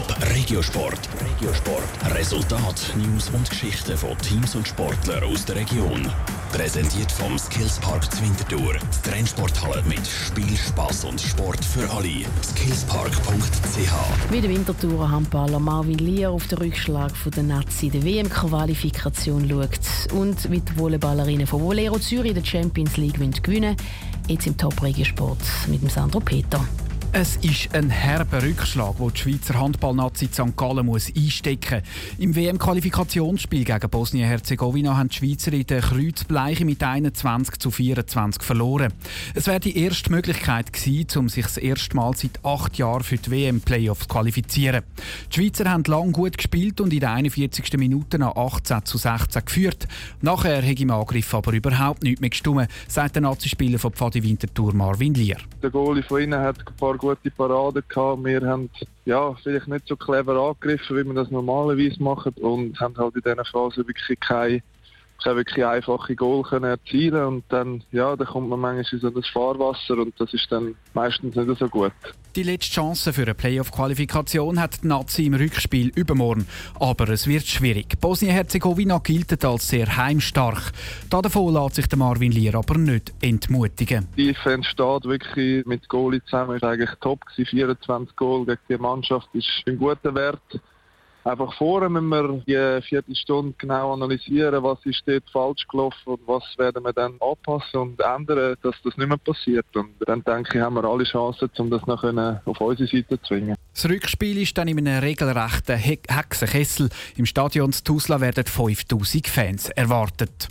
Top Regiosport. Regiosport. Resultat, News und Geschichten von Teams und Sportlern aus der Region. Präsentiert vom Skillspark Zwintertour. Die Trennsporthalle mit Spiel, Spass und Sport für alle. Skillspark.ch Wie der Winterthurer Handballer Marvin Lier auf den Rückschlag von der Nazi der WM-Qualifikation schaut und mit Volleyballerinnen von Volero Zürich der Champions League gewinnen. Jetzt im Top Regiosport mit dem Sandro Peter. Es ist ein herber Rückschlag, den die Schweizer Handballnazi St. Gallen muss einstecken muss. Im WM-Qualifikationsspiel gegen Bosnien-Herzegowina haben die Schweizer in der Kreuzbleiche mit 21 zu 24 verloren. Es wäre die erste Möglichkeit gewesen, um sich das erste Mal seit acht Jahren für die WM-Playoffs zu qualifizieren. Die Schweizer haben lang gut gespielt und in der 41. Minute nach 18 zu 16 geführt. Nachher hat im Angriff aber überhaupt nichts mehr gestimmt, sagt der Nazi-Spieler von Pfadi Winterthur Marvin Lier. Der Goalie von ihnen hat ein paar gute Paraden gehabt. Wir haben ja, vielleicht nicht so clever angegriffen, wie wir das normalerweise machen und haben halt in dieser Phase wirklich keine keine wirklich einfache Goal können erzielen und dann, ja, dann kommt man manchmal in so das Fahrwasser und das ist dann meistens nicht so gut. Die letzte Chance für eine Playoff-Qualifikation hat die Nazi im Rückspiel übermorgen. Aber es wird schwierig. Bosnien-Herzegowina gilt als sehr heimstark. Davon lässt sich der Marvin Lier aber nicht entmutigen. Die Defense steht wirklich mit Goalie zusammen. ist eigentlich top gewesen. 24 Goal gegen die Mannschaft ist ein guter Wert einfach vorher müssen wir die Viertelstunde genau analysieren, was ist dort falsch gelaufen und was werden wir dann anpassen und ändern, dass das nicht mehr passiert. Und dann denke ich, haben wir alle Chancen, um das noch auf unsere Seite zu zwingen. Das Rückspiel ist dann in einem regelrechten Hexenkessel. Im Stadion Tuzla werden 5000 Fans erwartet.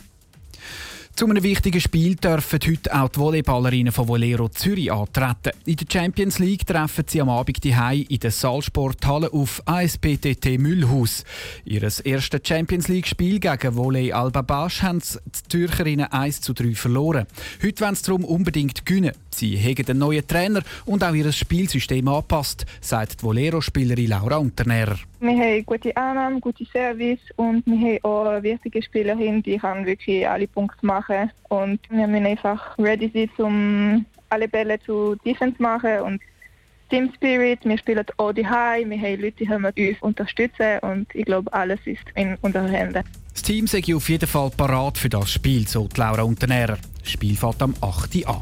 Zu einem wichtigen Spiel dürfen heute auch die Volleyballerinnen von Volero Zürich antreten. In der Champions League treffen sie am Abend die in der Saalsporthalle auf ASPTT Müllhaus. Ihr erstes Champions League-Spiel gegen Volley Alba Basch haben die Zürcherinnen 1 zu 3 verloren. Heute wollen sie darum unbedingt gewinnen. Sie haben einen neuen Trainer und auch ihr Spielsystem angepasst, sagt die Volero-Spielerin Laura Unternährer. Wir haben gute Annahme, gute Service und wir haben auch eine wichtige Spielerin, die kann wirklich alle Punkte machen. Und wir müssen einfach ready sein, um alle Bälle zu Defense machen und Team Spirit, wir spielen auch die High, wir haben Leute, die uns unterstützen und ich glaube, alles ist in unseren Händen. Das Team sei auf jeden Fall parat für das Spiel, so Laura Unternährer. Das Spiel fährt am 8. an.